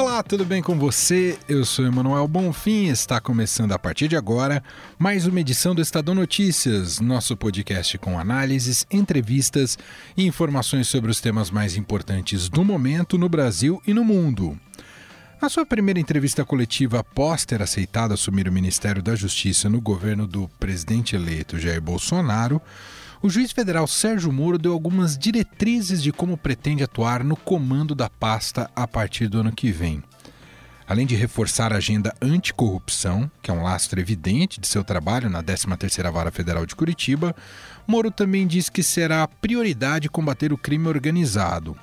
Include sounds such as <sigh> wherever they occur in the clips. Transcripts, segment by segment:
Olá, tudo bem com você? Eu sou Emanuel Bonfim está começando a partir de agora mais uma edição do Estadão Notícias, nosso podcast com análises, entrevistas e informações sobre os temas mais importantes do momento no Brasil e no mundo. Na sua primeira entrevista coletiva após ter aceitado assumir o Ministério da Justiça no governo do presidente eleito Jair Bolsonaro, o juiz federal Sérgio Moro deu algumas diretrizes de como pretende atuar no comando da pasta a partir do ano que vem. Além de reforçar a agenda anticorrupção, que é um lastro evidente de seu trabalho na 13ª Vara Federal de Curitiba, Moro também diz que será prioridade combater o crime organizado.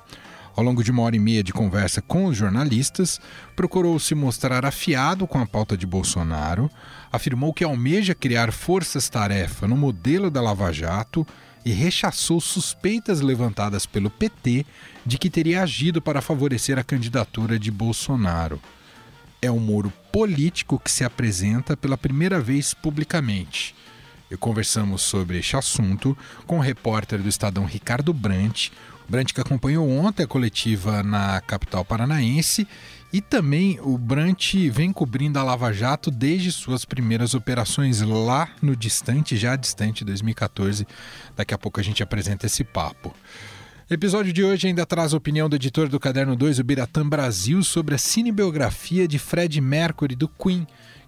Ao longo de uma hora e meia de conversa com os jornalistas, procurou se mostrar afiado com a pauta de Bolsonaro, afirmou que almeja criar forças-tarefa no modelo da Lava Jato e rechaçou suspeitas levantadas pelo PT de que teria agido para favorecer a candidatura de Bolsonaro. É um Moro político que se apresenta pela primeira vez publicamente. E conversamos sobre este assunto com o repórter do Estadão Ricardo Brant, Brant que acompanhou ontem a coletiva na capital paranaense e também o Brant vem cobrindo a Lava Jato desde suas primeiras operações lá no distante, já distante 2014. Daqui a pouco a gente apresenta esse papo. Episódio de hoje ainda traz a opinião do editor do Caderno 2, o Biratã Brasil, sobre a cinebiografia de Fred Mercury do Queen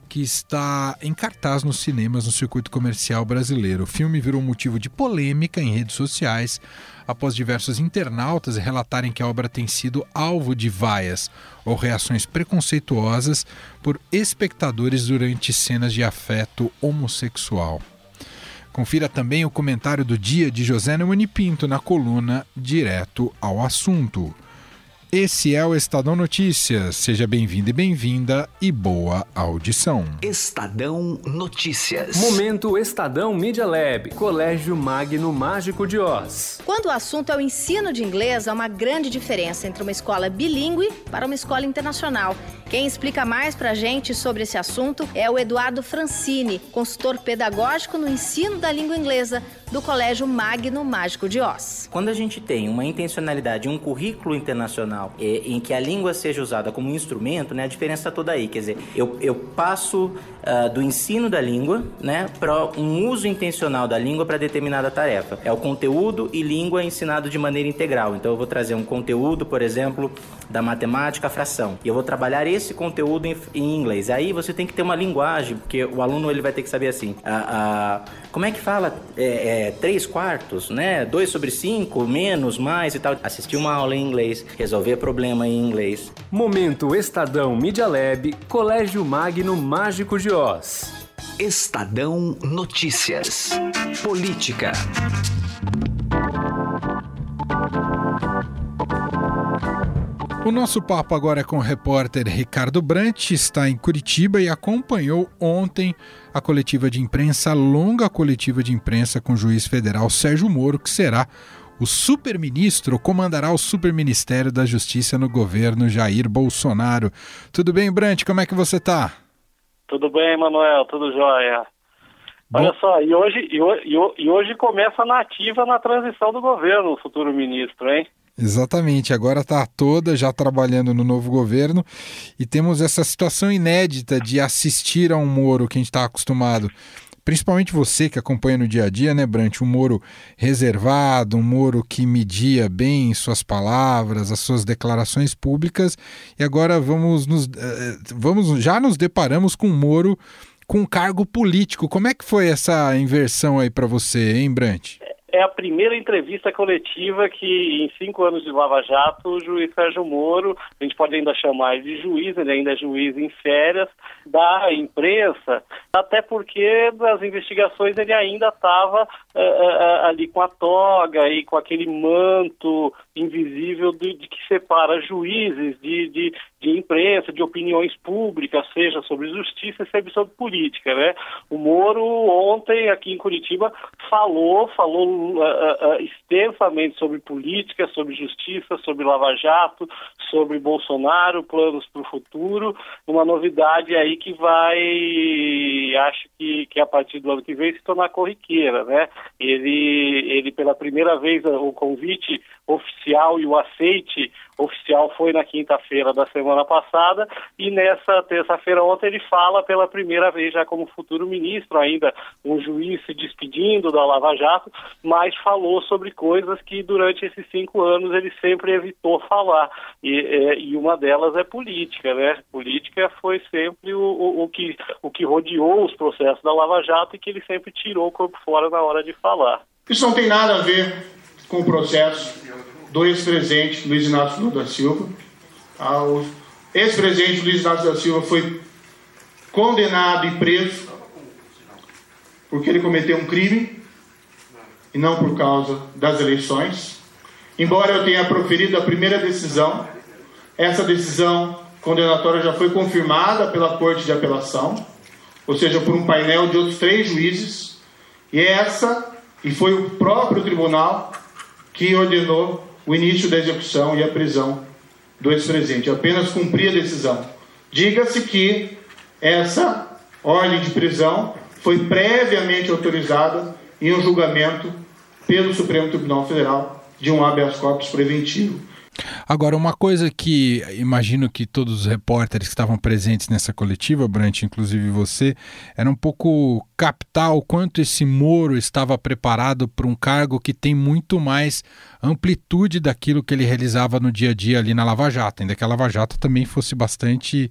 que está em cartaz nos cinemas no circuito comercial brasileiro. O filme virou motivo de polêmica em redes sociais após diversos internautas relatarem que a obra tem sido alvo de vaias ou reações preconceituosas por espectadores durante cenas de afeto homossexual. Confira também o comentário do dia de José Neumani Pinto na coluna Direto ao Assunto. Esse é o Estadão Notícias. Seja bem-vindo e bem-vinda e boa audição. Estadão Notícias. Momento Estadão Media Lab, Colégio Magno Mágico de Oz. Quando o assunto é o ensino de inglês, há uma grande diferença entre uma escola bilíngue para uma escola internacional. Quem explica mais pra gente sobre esse assunto é o Eduardo Francini, consultor pedagógico no ensino da língua inglesa do Colégio Magno Mágico de Oz. Quando a gente tem uma intencionalidade, um currículo internacional em que a língua seja usada como instrumento, né, a diferença está toda aí. Quer dizer, eu, eu passo uh, do ensino da língua né, para um uso intencional da língua para determinada tarefa. É o conteúdo e língua ensinado de maneira integral. Então eu vou trazer um conteúdo, por exemplo, da matemática, fração, e eu vou trabalhar esse conteúdo em, em inglês. Aí você tem que ter uma linguagem, porque o aluno ele vai ter que saber assim. Uh, uh, como é que fala? É, é, 3 quartos, né? 2 sobre 5, menos, mais e tal. Assistir uma aula em inglês, resolver problema em inglês. Momento Estadão Media Lab, Colégio Magno Mágico de Oz. Estadão Notícias. Política. O nosso papo agora é com o repórter Ricardo Brant, está em Curitiba e acompanhou ontem a coletiva de imprensa, a longa coletiva de imprensa com o juiz federal Sérgio Moro, que será o superministro, comandará o superministério da Justiça no governo Jair Bolsonaro. Tudo bem, Brant? Como é que você está? Tudo bem, Manuel, tudo jóia. Olha só, e hoje, e, e hoje começa a nativa na transição do governo, o futuro ministro, hein? Exatamente, agora está toda já trabalhando no novo governo e temos essa situação inédita de assistir a um Moro que a gente está acostumado, principalmente você que acompanha no dia a dia, né, Brant? Um Moro reservado, um Moro que media bem suas palavras, as suas declarações públicas, e agora vamos nos, eh, vamos já nos deparamos com um Moro com cargo político. Como é que foi essa inversão aí para você, hein, Brant? É a primeira entrevista coletiva que, em cinco anos de Lava Jato, o juiz Sérgio Moro, a gente pode ainda chamar de juiz, ele ainda é juiz em férias, da imprensa, até porque das investigações ele ainda estava uh, eh, uh, eh, eh, ali com a toga e com aquele manto invisível de, de que separa juízes de, de, de, imprensa, de opiniões públicas, seja sobre justiça, seja sobre política, né? O Moro ontem aqui em Curitiba falou, falou uh, uh, extensamente sobre política, sobre justiça, sobre Lava Jato, sobre Bolsonaro, planos para o futuro. Uma novidade aí que vai, acho que, que a partir do ano que vem se tornar corriqueira, né? Ele, ele pela primeira vez o convite oficial e o aceite oficial foi na quinta-feira da semana passada e nessa terça-feira ontem ele fala pela primeira vez já como futuro ministro, ainda um juiz se despedindo da Lava Jato, mas falou sobre coisas que durante esses cinco anos ele sempre evitou falar e, é, e uma delas é política, né? Política foi sempre o, o, o, que, o que rodeou os processos da Lava Jato e que ele sempre tirou o corpo fora na hora de falar. Isso não tem nada a ver com o processo do ex-presidente Luiz Inácio Lula da Silva. Ah, o ex-presidente Luiz Inácio da Silva foi condenado e preso porque ele cometeu um crime e não por causa das eleições. Embora eu tenha proferido a primeira decisão, essa decisão condenatória já foi confirmada pela Corte de Apelação, ou seja, por um painel de outros três juízes, e essa, e foi o próprio tribunal que ordenou o início da execução e a prisão do ex-presidente. Apenas cumprir a decisão. Diga-se que essa ordem de prisão foi previamente autorizada em um julgamento pelo Supremo Tribunal Federal de um habeas corpus preventivo. Agora, uma coisa que imagino que todos os repórteres que estavam presentes nessa coletiva, Brant, inclusive você, era um pouco captar o quanto esse Moro estava preparado para um cargo que tem muito mais amplitude daquilo que ele realizava no dia a dia ali na Lava Jato, ainda que a Lava Jato também fosse bastante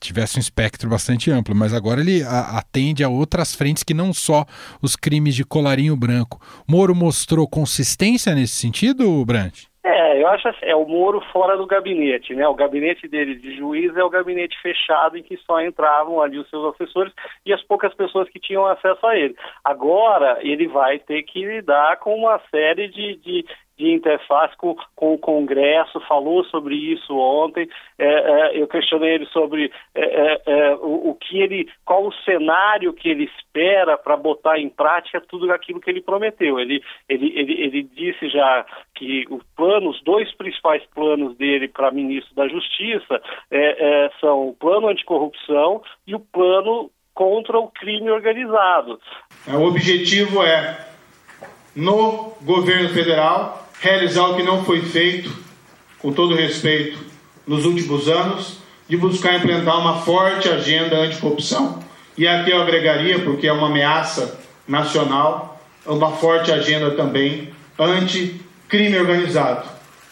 tivesse um espectro bastante amplo, mas agora ele atende a outras frentes que não só os crimes de colarinho branco. Moro mostrou consistência nesse sentido, Brant? É, eu acho assim, é o Moro fora do gabinete, né? O gabinete dele de juiz é o gabinete fechado em que só entravam ali os seus assessores e as poucas pessoas que tinham acesso a ele. Agora ele vai ter que lidar com uma série de, de, de interface com, com, o Congresso, falou sobre isso ontem. É, é, eu questionei ele sobre é, é, é o, o, que ele, qual o cenário que ele espera para botar em prática tudo aquilo que ele prometeu. Ele, ele, ele, ele disse já que o plano, os dois principais planos dele para ministro da Justiça é, são o plano anticorrupção e o plano contra o crime organizado. O objetivo é no governo federal realizar o que não foi feito, com todo respeito, nos últimos anos, de buscar implementar uma forte agenda anticorrupção. E aqui eu agregaria, porque é uma ameaça nacional, uma forte agenda também anti-crime organizado.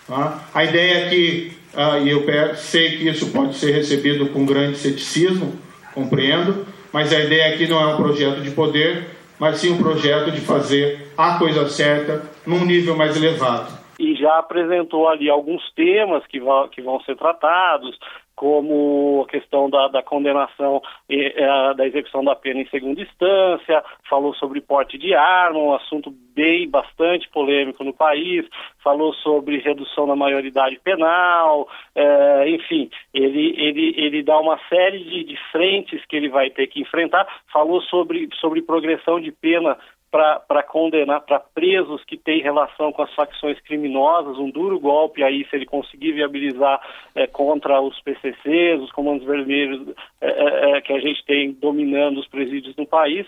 Tá? A ideia é que, uh, e eu sei que isso pode ser recebido com grande ceticismo, compreendo, mas a ideia aqui não é um projeto de poder, mas sim um projeto de fazer a coisa certa num nível mais elevado. E já apresentou ali alguns temas que vão, que vão ser tratados, como a questão da, da condenação e é, da execução da pena em segunda instância, falou sobre porte de arma, um assunto bem bastante polêmico no país, falou sobre redução da maioridade penal, é, enfim, ele, ele, ele dá uma série de, de frentes que ele vai ter que enfrentar, falou sobre, sobre progressão de pena para condenar, para presos que têm relação com as facções criminosas, um duro golpe aí se ele conseguir viabilizar é, contra os PCCs, os comandos vermelhos é, é, que a gente tem dominando os presídios no país,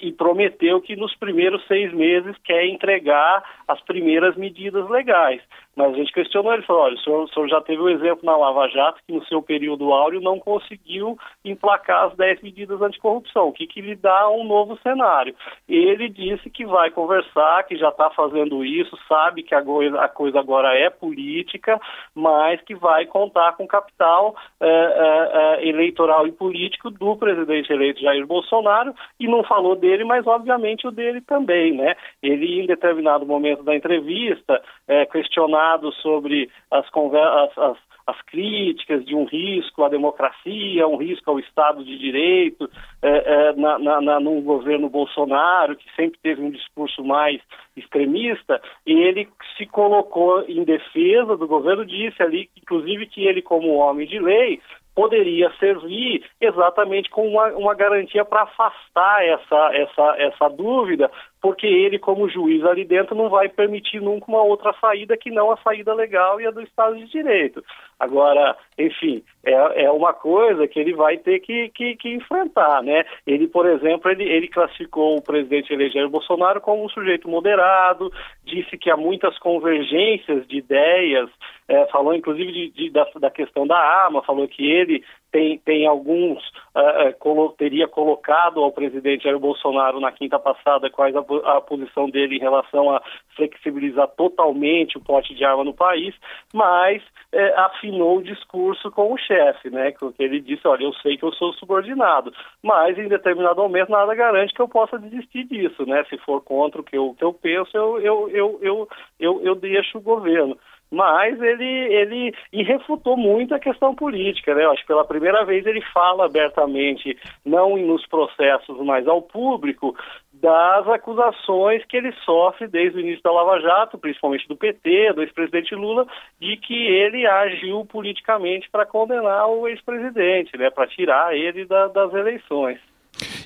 e prometeu que nos primeiros seis meses quer entregar as primeiras medidas legais. Mas a gente questionou, ele falou, olha, o senhor, o senhor já teve o um exemplo na Lava Jato que no seu período áureo não conseguiu emplacar as 10 medidas anticorrupção. O que, que lhe dá um novo cenário? Ele disse que vai conversar, que já está fazendo isso, sabe que a, coisa agora é política, mas que vai contar com capital é, é, é, eleitoral e político do presidente eleito Jair Bolsonaro e não falou dele, mas obviamente o dele também, né? Ele, em determinado momento da entrevista, é, questionar sobre as, as, as, as, críticas de um risco à democracia, um risco ao Estado de Direito, é, é, na, na, na, no governo Bolsonaro, que sempre teve um discurso mais extremista, e ele se colocou em defesa do governo, disse ali, inclusive, que ele, como homem de lei, poderia servir exatamente como uma, uma garantia para afastar essa, essa, essa dúvida, porque ele, como juiz ali dentro, não vai permitir nunca uma outra saída que não a saída legal e a do Estado de Direito. Agora, enfim, é, é uma coisa que ele vai ter que, que, que enfrentar, né? Ele, por exemplo, ele, ele classificou o presidente eleger Bolsonaro como um sujeito moderado, disse que há muitas convergências de ideias, é, falou inclusive de, de, da, da questão da arma, falou que ele tem, tem alguns, uh, colo teria colocado ao presidente Jair Bolsonaro na quinta passada quais a, a, posição dele em relação a flexibilizar totalmente o porte de arma no país, mas é, afinou o discurso com o chefe, né? Que ele disse, olha, eu sei que eu sou subordinado, mas em determinado momento nada garante que eu possa desistir disso, né? Se for contra o que eu, que eu penso, eu, eu, eu, eu, eu, eu deixo o governo mas ele, ele e refutou muito a questão política, né? Eu acho que pela primeira vez ele fala abertamente, não nos processos, mas ao público, das acusações que ele sofre desde o início da Lava Jato, principalmente do PT, do ex-presidente Lula, de que ele agiu politicamente para condenar o ex-presidente, né? Para tirar ele da, das eleições.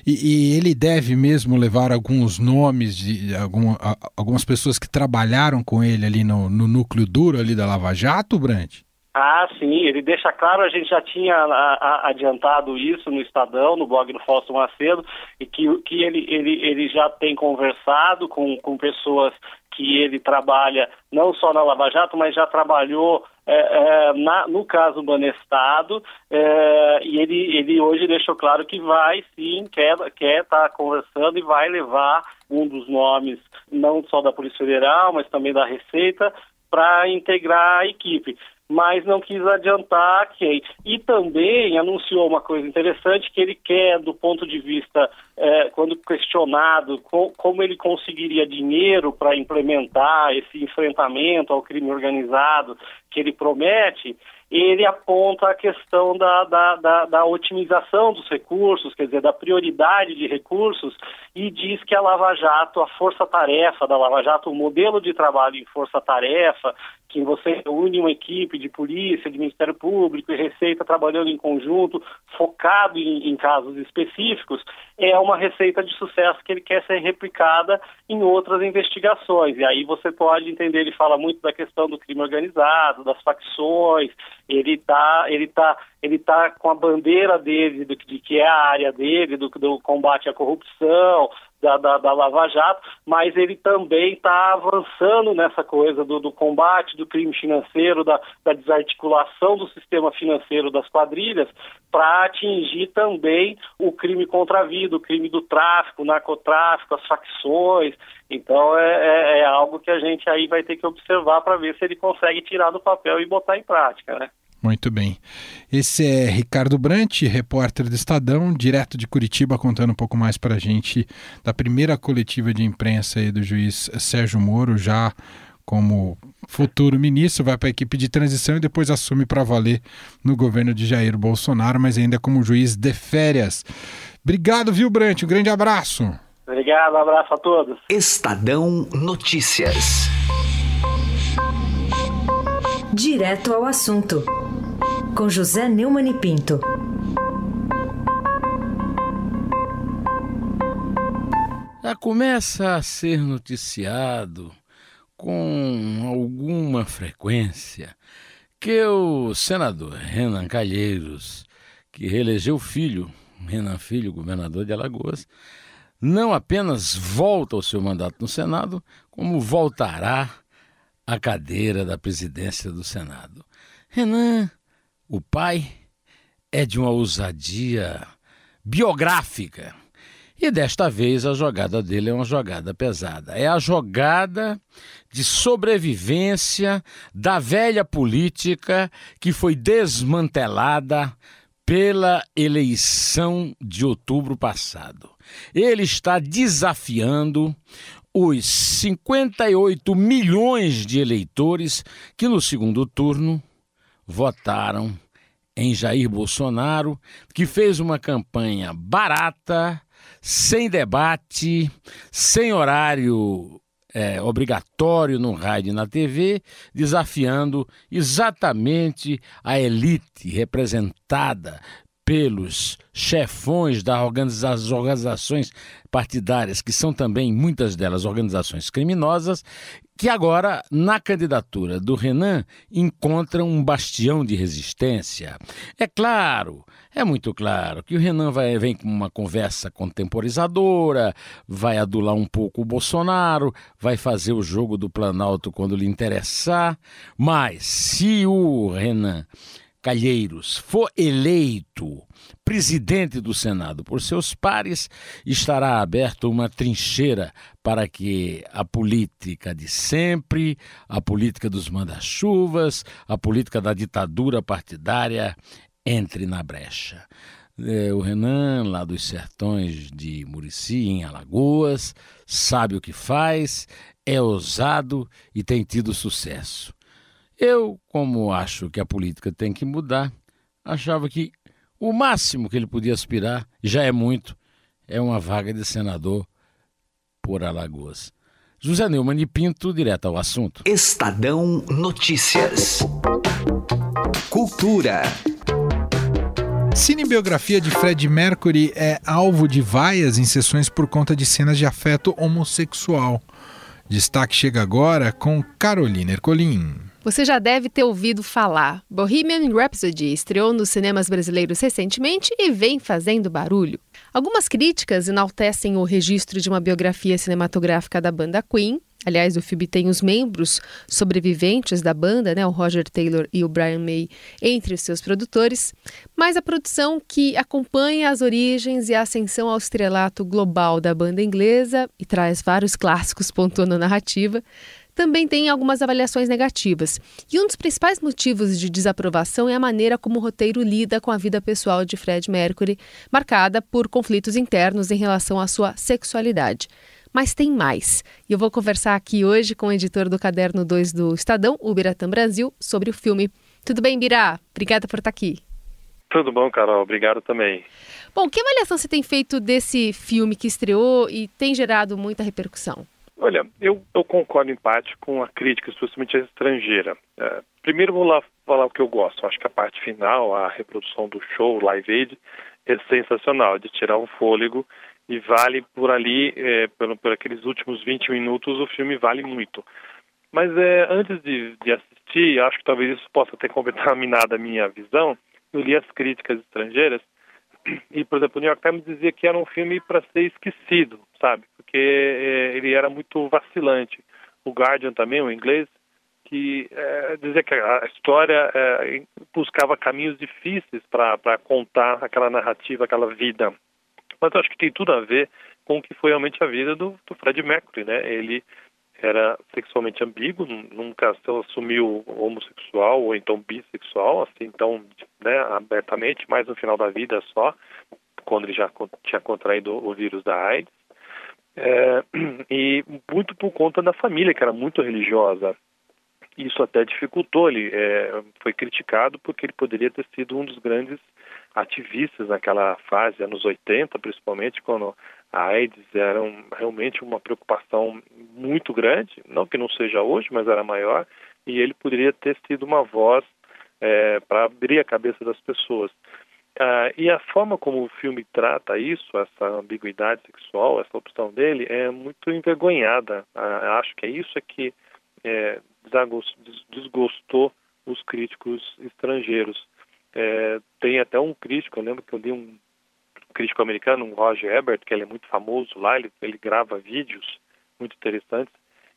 E, e, ele deve mesmo levar alguns nomes de algum, algumas pessoas que trabalharam com ele ali no, no núcleo duro ali da Lava Jato, Brant? Ah, sim, ele deixa claro, a gente já tinha a, a, adiantado isso no Estadão, no blog do Fausto Macedo, e que, que ele, ele, ele já tem conversado com, com pessoas que ele trabalha não só na Lava Jato, mas já trabalhou é, é, na, no caso Banestado, é, e ele, ele hoje deixou claro que vai sim, quer estar quer tá conversando e vai levar um dos nomes, não só da Polícia Federal, mas também da Receita, para integrar a equipe mas não quis adiantar quem. E também anunciou uma coisa interessante que ele quer, do ponto de vista, é, quando questionado com, como ele conseguiria dinheiro para implementar esse enfrentamento ao crime organizado que ele promete, ele aponta a questão da, da, da, da, otimização dos recursos, quer dizer, da prioridade de recursos, e diz que a Lava Jato, a força-tarefa da Lava Jato, o modelo de trabalho em força-tarefa, que você une uma equipe de polícia, de Ministério Público e Receita trabalhando em conjunto, focado em, em, casos específicos, é uma receita de sucesso que ele quer ser replicada em outras investigações. E aí você pode entender, ele fala muito da questão do crime organizado, das facções, ele está ele tá, ele tá com a bandeira dele, do, de que é a área dele, do, do combate à corrupção, da, da, da Lava Jato, mas ele também está avançando nessa coisa do, do, combate do crime financeiro, da, da desarticulação do sistema financeiro das quadrilhas, para atingir também o crime contra a vida, o crime do tráfico, o narcotráfico, as facções. Então é, é, é algo que a gente aí vai ter que observar para ver se ele consegue tirar do papel e botar em prática, né? Muito bem. Esse é Ricardo Brant, repórter do Estadão, direto de Curitiba, contando um pouco mais para a gente da primeira coletiva de imprensa do juiz Sérgio Moro, já como futuro ministro, vai para a equipe de transição e depois assume para valer no governo de Jair Bolsonaro, mas ainda como juiz de férias. Obrigado, viu, Brant? Um grande abraço. Obrigado, um abraço a todos. Estadão Notícias. Direto ao assunto com José Neumann e Pinto. Já começa a ser noticiado com alguma frequência que o senador Renan Calheiros, que reelegeu o filho, Renan Filho, governador de Alagoas, não apenas volta ao seu mandato no Senado, como voltará à cadeira da presidência do Senado. Renan o pai é de uma ousadia biográfica. E desta vez a jogada dele é uma jogada pesada. É a jogada de sobrevivência da velha política que foi desmantelada pela eleição de outubro passado. Ele está desafiando os 58 milhões de eleitores que no segundo turno votaram em Jair Bolsonaro, que fez uma campanha barata, sem debate, sem horário é, obrigatório no rádio e na TV, desafiando exatamente a elite representada pelos chefões das organizações partidárias, que são também muitas delas organizações criminosas, que agora, na candidatura do Renan, encontram um bastião de resistência. É claro, é muito claro que o Renan vai, vem com uma conversa contemporizadora, vai adular um pouco o Bolsonaro, vai fazer o jogo do Planalto quando lhe interessar, mas se o Renan Calheiros for eleito presidente do Senado por seus pares, estará aberta uma trincheira para que a política de sempre, a política dos manda-chuvas, a política da ditadura partidária entre na brecha. É, o Renan, lá dos sertões de Murici, em Alagoas, sabe o que faz, é ousado e tem tido sucesso. Eu, como acho que a política tem que mudar, achava que o máximo que ele podia aspirar, já é muito, é uma vaga de senador por Alagoas. José Neumann e Pinto, direto ao assunto. Estadão Notícias. Cultura. Cinebiografia de Fred Mercury é alvo de vaias em sessões por conta de cenas de afeto homossexual. Destaque chega agora com Carolina Ercolim. Você já deve ter ouvido falar. Bohemian Rhapsody estreou nos cinemas brasileiros recentemente e vem fazendo barulho. Algumas críticas enaltecem o registro de uma biografia cinematográfica da banda Queen. Aliás, o filme tem os membros sobreviventes da banda, né, o Roger Taylor e o Brian May, entre os seus produtores, mas a produção que acompanha as origens e a ascensão ao estrelato global da banda inglesa e traz vários clássicos pontuando a narrativa, também tem algumas avaliações negativas. E um dos principais motivos de desaprovação é a maneira como o roteiro lida com a vida pessoal de Fred Mercury, marcada por conflitos internos em relação à sua sexualidade. Mas tem mais. E eu vou conversar aqui hoje com o editor do Caderno 2 do Estadão, o Biratã Brasil, sobre o filme. Tudo bem, Birá? Obrigada por estar aqui. Tudo bom, Carol. Obrigado também. Bom, que avaliação você tem feito desse filme que estreou e tem gerado muita repercussão? Olha, eu, eu concordo em parte com a crítica, especialmente a estrangeira. É, primeiro vou lá falar o que eu gosto. Acho que a parte final, a reprodução do show, Live Aid, é sensacional, de tirar um fôlego e vale por ali, é, por, por, aqueles últimos 20 minutos, o filme vale muito. Mas é, antes de, de assistir, acho que talvez isso possa ter <laughs> contaminado a minha visão, eu li as críticas estrangeiras <clears throat> e, por exemplo, o New York Times dizia que era um filme para ser esquecido, sabe? Porque é, ele era muito vacilante. O Guardian também, o inglês, que é, dizia que a história é, buscava caminhos difíceis para contar aquela narrativa, aquela vida. Mas eu acho que tem tudo a ver com o que foi realmente a vida do, do Fred Mercury, né? Ele era sexualmente ambíguo, nunca se assumiu homossexual ou então bissexual, assim, então, né, abertamente, mais no final da vida só, quando ele já tinha contraído o vírus da AIDS. É, <clears throat> e muito por conta da família, que era muito religiosa. Isso até dificultou, ele é, foi criticado porque ele poderia ter sido um dos grandes ativistas naquela fase, anos 80 principalmente, quando a AIDS era um, realmente uma preocupação muito grande, não que não seja hoje, mas era maior, e ele poderia ter sido uma voz é, para abrir a cabeça das pessoas. Ah, e a forma como o filme trata isso, essa ambiguidade sexual, essa opção dele, é muito envergonhada. Ah, acho que é isso que é, desgostou os críticos estrangeiros. É, tem até um crítico, eu lembro que eu li um crítico americano, um Roger Ebert, que ele é muito famoso lá, ele, ele grava vídeos muito interessantes.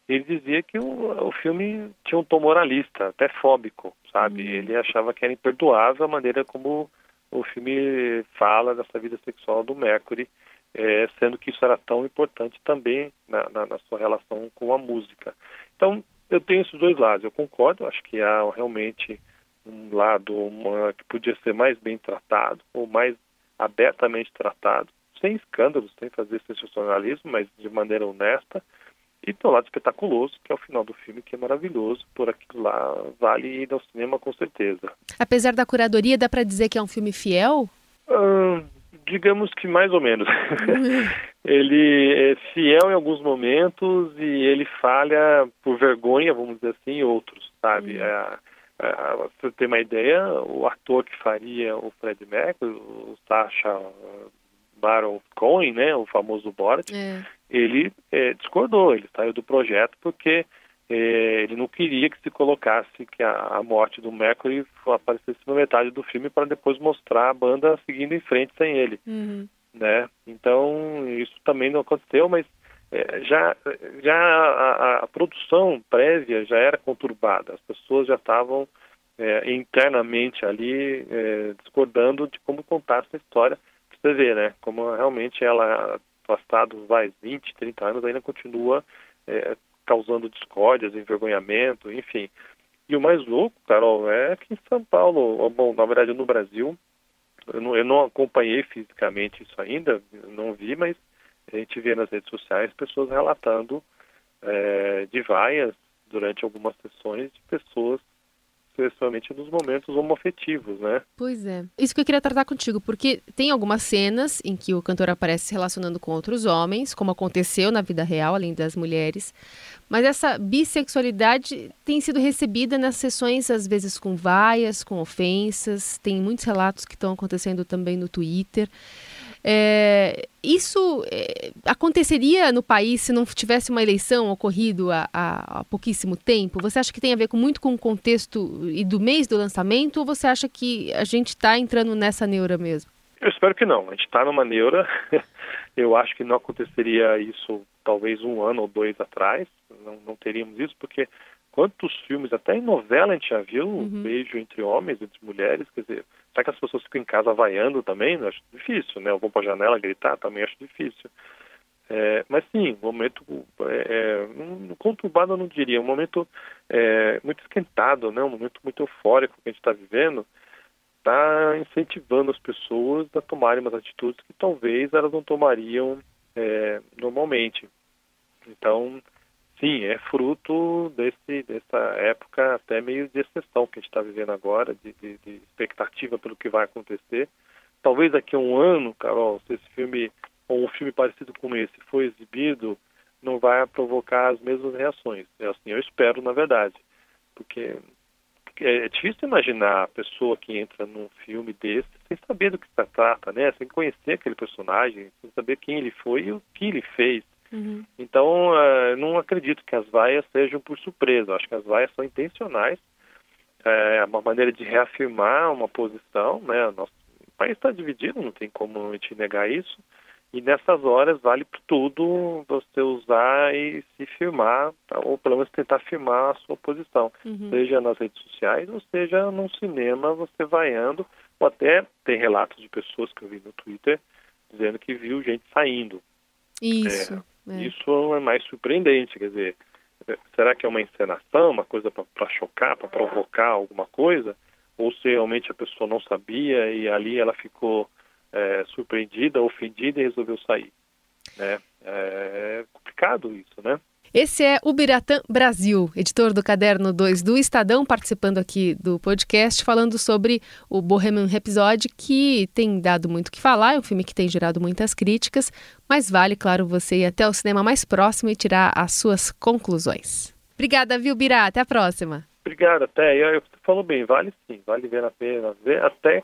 Ele dizia que o, o filme tinha um tom moralista, até fóbico, sabe? Uhum. Ele achava que era imperdoável a maneira como o filme fala dessa vida sexual do Mercury, é, sendo que isso era tão importante também na, na, na, sua relação com a música. Então, eu tenho esses dois lados. Eu concordo, acho que há realmente um lado uma, que podia ser mais bem tratado, ou mais abertamente tratado, sem escândalos, sem fazer sensacionalismo, mas de maneira honesta. E tem um lado espetaculoso, que é o final do filme, que é maravilhoso. Por aquilo lá, vale ir ao cinema com certeza. Apesar da curadoria, dá para dizer que é um filme fiel? Hum, digamos que mais ou menos. <laughs> <laughs> ele é fiel em alguns momentos e ele falha por vergonha, vamos dizer assim, em outros, sabe? Uhum. É, é, você tem uma ideia, o ator que faria o Fred Mercury, o Sacha Baron Cohen, né, o famoso Borat, é. Ele é, discordou, ele saiu do projeto porque é, ele não queria que se colocasse que a, a, morte do Mercury aparecesse na metade do filme para depois mostrar a banda seguindo em frente sem ele, uhum. né? Então isso também não aconteceu, mas é, já já a, a, produção prévia já era conturbada, as pessoas já estavam é, internamente ali é, discordando de como contar essa história. Você ver, né? Como realmente ela, passados vai 20, 30 anos, ainda continua é, causando discórdias, envergonhamento, enfim. E o mais louco, Carol, é que em São Paulo, bom, na verdade no Brasil, eu não, eu não acompanhei fisicamente isso ainda, não vi, mas a gente vê nas redes sociais pessoas relatando é, de vaias durante algumas sessões de pessoas especialmente nos momentos homoafetivos, né? Pois é. Isso que eu queria tratar contigo, porque tem algumas cenas em que o cantor aparece se relacionando com outros homens, como aconteceu na vida real, além das mulheres. Mas essa bissexualidade tem sido recebida nas sessões, às vezes com vaias, com ofensas. Tem muitos relatos que estão acontecendo também no Twitter. É, isso é, aconteceria no país se não tivesse uma eleição ocorrido há, há, pouquíssimo tempo? Você acha que tem a ver com, muito com o contexto e do mês do lançamento ou você acha que a gente está entrando nessa neura mesmo? Eu espero que não. A gente está numa neura. <laughs> Eu acho que não aconteceria isso talvez um ano ou dois atrás. Não, não teríamos isso porque quantos filmes, até em novela a gente já viu, uhum. beijo entre homens, entre mulheres, quer dizer, será que as pessoas ficam em casa vaiando também? Eu acho difícil, né? Ou vão para a janela gritar, também acho difícil. É, mas sim, um momento é, é, conturbado eu não diria, um momento é, muito esquentado, né? um momento muito eufórico que a gente está vivendo, está incentivando as pessoas a tomarem umas atitudes que talvez elas não tomariam é, normalmente. Então, sim, é fruto desse, dessa época até meio de exceção que a gente está vivendo agora, de, de, de, expectativa pelo que vai acontecer. Talvez daqui a um ano, Carol, se esse filme, ou um filme parecido com esse, for exibido, não vai provocar as mesmas reações. É assim, eu espero, na verdade. Porque é difícil imaginar a pessoa que entra num filme desse sem saber do que se trata, né? Sem conhecer aquele personagem, sem saber quem ele foi e o que ele fez. Uhum. Então, uh, não acredito que as vaias sejam por surpresa. Acho que as vaias são intencionais. É uma maneira de reafirmar uma posição, né? Nosso o país está dividido, não tem como a gente negar isso. E nessas horas vale tudo você usar e se firmar, tá? ou pelo menos tentar firmar a sua posição, uhum. seja nas redes sociais, ou seja no cinema, você vaiando, ou até tem relatos de pessoas que eu vi no Twitter dizendo que viu gente saindo. Isso. É, é. Isso é mais surpreendente, quer dizer, será que é uma encenação, uma coisa para chocar, para provocar alguma coisa? Ou se realmente a pessoa não sabia e ali ela ficou é, surpreendida, ofendida e resolveu sair? Né? É complicado isso, né? Esse é o Biratã Brasil, editor do Caderno 2 do Estadão, participando aqui do podcast, falando sobre o Bohemian Rhapsody, que tem dado muito o que falar, é um filme que tem gerado muitas críticas, mas vale, claro, você ir até o cinema mais próximo e tirar as suas conclusões. Obrigada, viu, Birá? Até a próxima. Obrigado, até. Eu, você falou bem, vale sim, vale ver a pena ver, até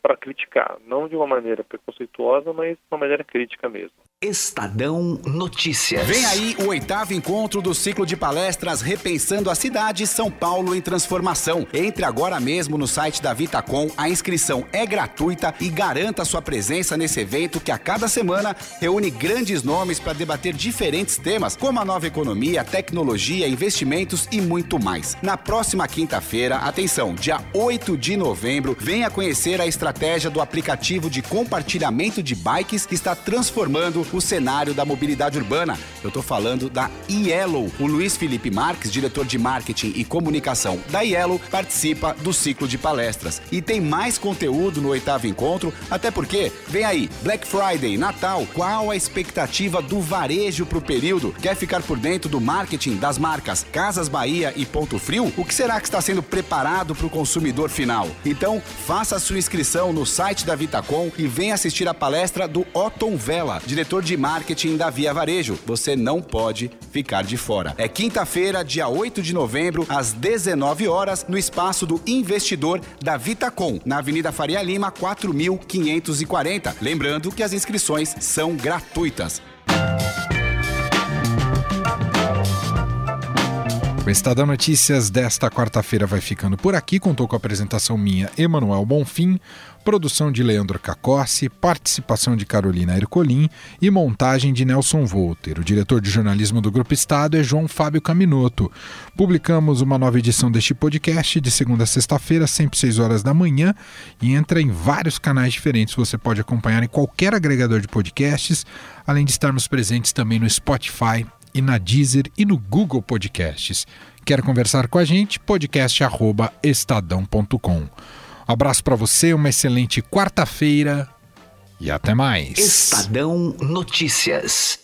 para criticar, não de uma maneira preconceituosa, mas de uma maneira crítica mesmo. Estadão Notícias. Vem aí o oitavo encontro do ciclo de palestras Repensando a Cidade São Paulo em Transformação. Entre agora mesmo no site da Vitacom, a inscrição é gratuita e garanta sua presença nesse evento que a cada semana reúne grandes nomes para debater diferentes temas, como a nova economia, tecnologia, investimentos e muito mais. Na próxima quinta-feira, atenção, dia 8 de novembro, venha conhecer a estratégia do aplicativo de compartilhamento de bikes que está transformando o cenário da mobilidade urbana. Eu estou falando da Yellow. O Luiz Felipe Marques, diretor de marketing e comunicação da Yellow, participa do ciclo de palestras. E tem mais conteúdo no oitavo encontro, até porque, vem aí, Black Friday, Natal, qual a expectativa do varejo para o período? Quer ficar por dentro do marketing das marcas Casas Bahia e Ponto Frio? O que será que está sendo preparado para o consumidor final? Então, faça sua inscrição no site da Vitacom e venha assistir a palestra do Otton Vela, diretor de marketing da Via Varejo. Você não pode ficar de fora. É quinta-feira, dia 8 de novembro, às 19 horas, no espaço do investidor da Vitacom, na Avenida Faria Lima, 4540. Lembrando que as inscrições são gratuitas. O Estadão Notícias desta quarta-feira vai ficando por aqui. Contou com a apresentação minha, Emanuel Bonfim, produção de Leandro Cacossi, participação de Carolina Ercolim e montagem de Nelson Volter. O diretor de jornalismo do Grupo Estado é João Fábio Caminoto. Publicamos uma nova edição deste podcast de segunda a sexta-feira, sempre 6 horas da manhã, e entra em vários canais diferentes. Você pode acompanhar em qualquer agregador de podcasts, além de estarmos presentes também no Spotify e na Deezer e no Google Podcasts. Quer conversar com a gente? podcast@estadão.com. abraço para você, uma excelente quarta-feira e até mais. Estadão Notícias.